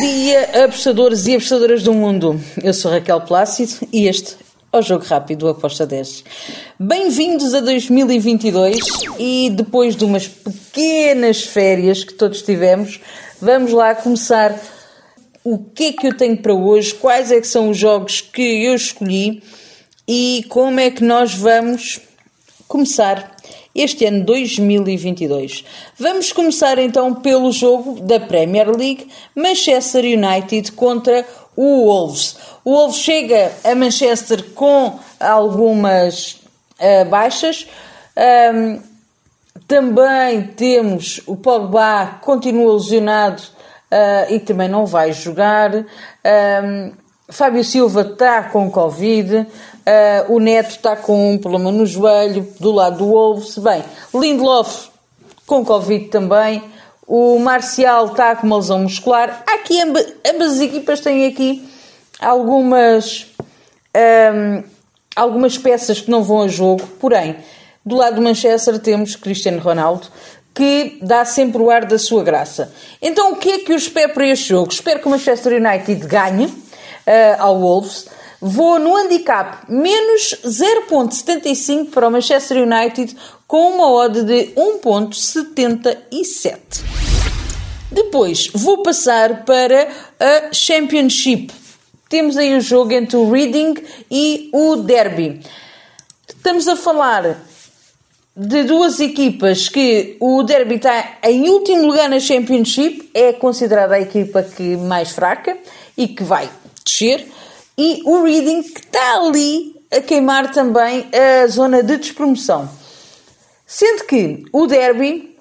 dia, apostadores e apostadoras do mundo. Eu sou Raquel Plácido e este é o Jogo Rápido Aposta 10. Bem-vindos a 2022 e depois de umas pequenas férias que todos tivemos, vamos lá começar o que é que eu tenho para hoje, quais é que são os jogos que eu escolhi e como é que nós vamos começar este ano 2022. Vamos começar então pelo jogo da Premier League, Manchester United contra o Wolves. O Wolves chega a Manchester com algumas uh, baixas. Um, também temos o Pogba, continua lesionado uh, e também não vai jogar. Um, Fábio Silva está com Covid. Uh, o Neto está com um problema no joelho, do lado do Wolves. Bem, Lindelof com Covid também. O Marcial está com uma lesão muscular. Aqui ambas, ambas as equipas têm aqui algumas, um, algumas peças que não vão a jogo. Porém, do lado do Manchester temos Cristiano Ronaldo, que dá sempre o ar da sua graça. Então, o que é que eu espero para este jogo? Espero que o Manchester United ganhe uh, ao Wolves. Vou no handicap menos 0.75 para o Manchester United com uma odd de 1.77. Depois vou passar para a Championship. Temos aí o jogo entre o Reading e o Derby. Estamos a falar de duas equipas que o Derby está em último lugar na Championship, é considerada a equipa que mais fraca e que vai descer e o Reading que está ali a queimar também a zona de despromoção. Sendo que o Derby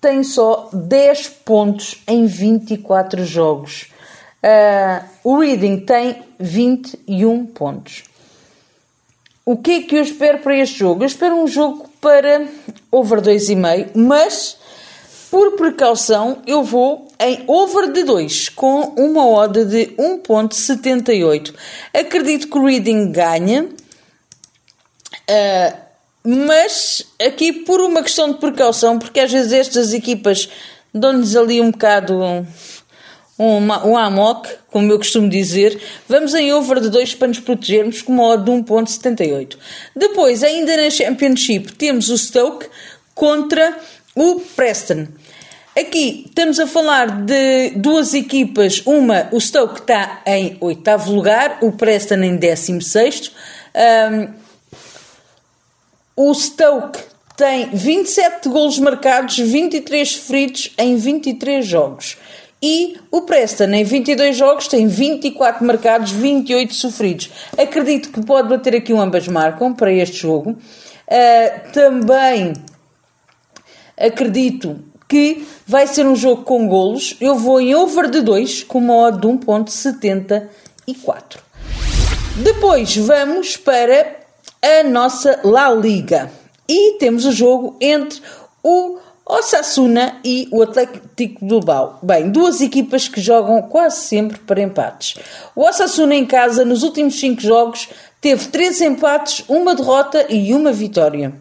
tem só 10 pontos em 24 jogos. Uh, o Reading tem 21 pontos. O que é que eu espero para este jogo? Eu espero um jogo para over 2,5, mas por precaução eu vou em over de 2 com uma odd de 1.78. Acredito que o Reading ganha, uh, mas aqui por uma questão de precaução, porque às vezes estas equipas dão-nos ali um bocado um, um, um amok, como eu costumo dizer, vamos em over de 2 para nos protegermos com uma odd de 1.78. Depois, ainda na Championship, temos o Stoke contra o Preston. Aqui estamos a falar de duas equipas. Uma, o Stoke está em oitavo lugar, o Preston em décimo sexto. Um, o Stoke tem 27 golos marcados, 23 feridos em 23 jogos. E o Preston, em 22 jogos, tem 24 marcados, 28 sofridos. Acredito que pode bater aqui um ambas marcam para este jogo. Uh, também acredito que vai ser um jogo com golos. Eu vou em over de 2 com uma odd de 1.74. Depois vamos para a nossa La Liga. E temos o jogo entre o Osasuna e o Atlético Bilbao. Bem, duas equipas que jogam quase sempre para empates. O Osasuna em casa, nos últimos 5 jogos, teve 3 empates, uma derrota e uma vitória.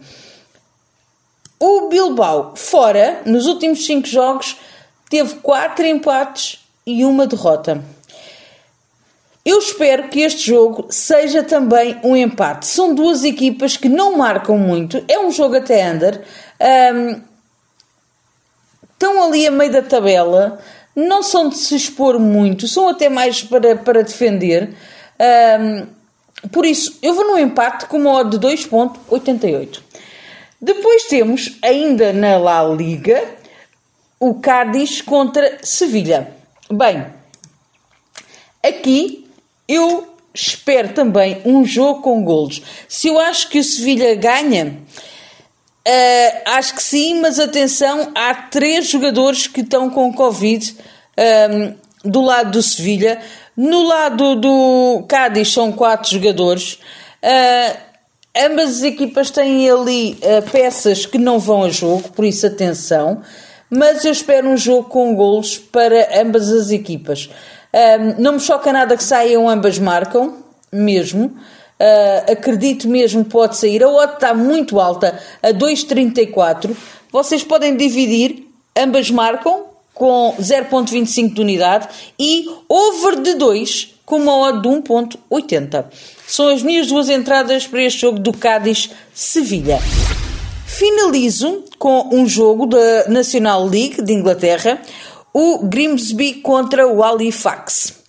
O Bilbao, fora, nos últimos 5 jogos, teve 4 empates e uma derrota. Eu espero que este jogo seja também um empate. São duas equipas que não marcam muito. É um jogo até under. Um, estão ali a meio da tabela. Não são de se expor muito. São até mais para, para defender. Um, por isso, eu vou no empate com uma odd de 2.88. Depois temos, ainda na La Liga, o Cádiz contra Sevilha. Bem, aqui eu espero também um jogo com golos. Se eu acho que o Sevilha ganha, uh, acho que sim, mas atenção, há três jogadores que estão com Covid um, ehm, do lado do Sevilha. No lado do Cádiz são quatro jogadores. Uh, Ambas as equipas têm ali uh, peças que não vão a jogo, por isso atenção. Mas eu espero um jogo com golos para ambas as equipas. Um, não me choca nada que saiam, ambas marcam, mesmo. Uh, acredito mesmo que pode sair. A odd está muito alta, a 2,34. Vocês podem dividir, ambas marcam, com 0.25 de unidade e over de 2 com uma odd de 1.80. São as minhas duas entradas para este jogo do Cádiz-Sevilha. Finalizo com um jogo da National League de Inglaterra, o Grimsby contra o Halifax.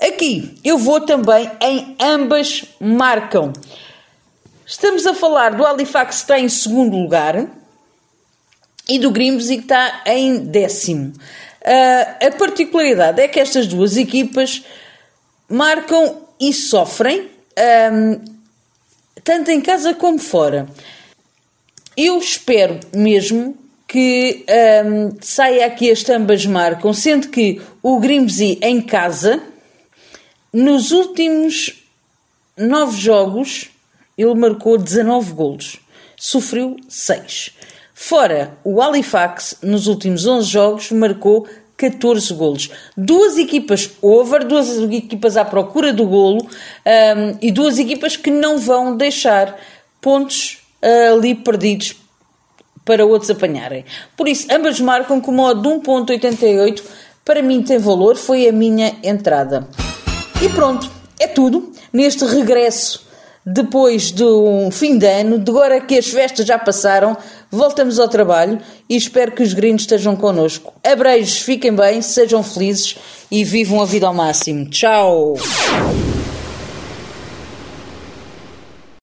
Aqui eu vou também em ambas marcam. Estamos a falar do Halifax que está em segundo lugar e do Grimsby que está em décimo. Uh, a particularidade é que estas duas equipas marcam e sofrem, um, tanto em casa como fora. Eu espero mesmo que um, saia aqui as ambas marcam, sendo que o Grimsby em casa, nos últimos nove jogos, ele marcou 19 golos, sofreu 6. Fora, o Halifax, nos últimos 11 jogos, marcou 14 golos. Duas equipas over, duas equipas à procura do golo um, e duas equipas que não vão deixar pontos uh, ali perdidos para outros apanharem. Por isso, ambas marcam com modo de 1.88. Para mim tem valor, foi a minha entrada. E pronto, é tudo neste regresso depois de um fim de ano, de agora que as festas já passaram, voltamos ao trabalho e espero que os gringos estejam connosco. Abreijos, fiquem bem, sejam felizes e vivam a vida ao máximo. Tchau!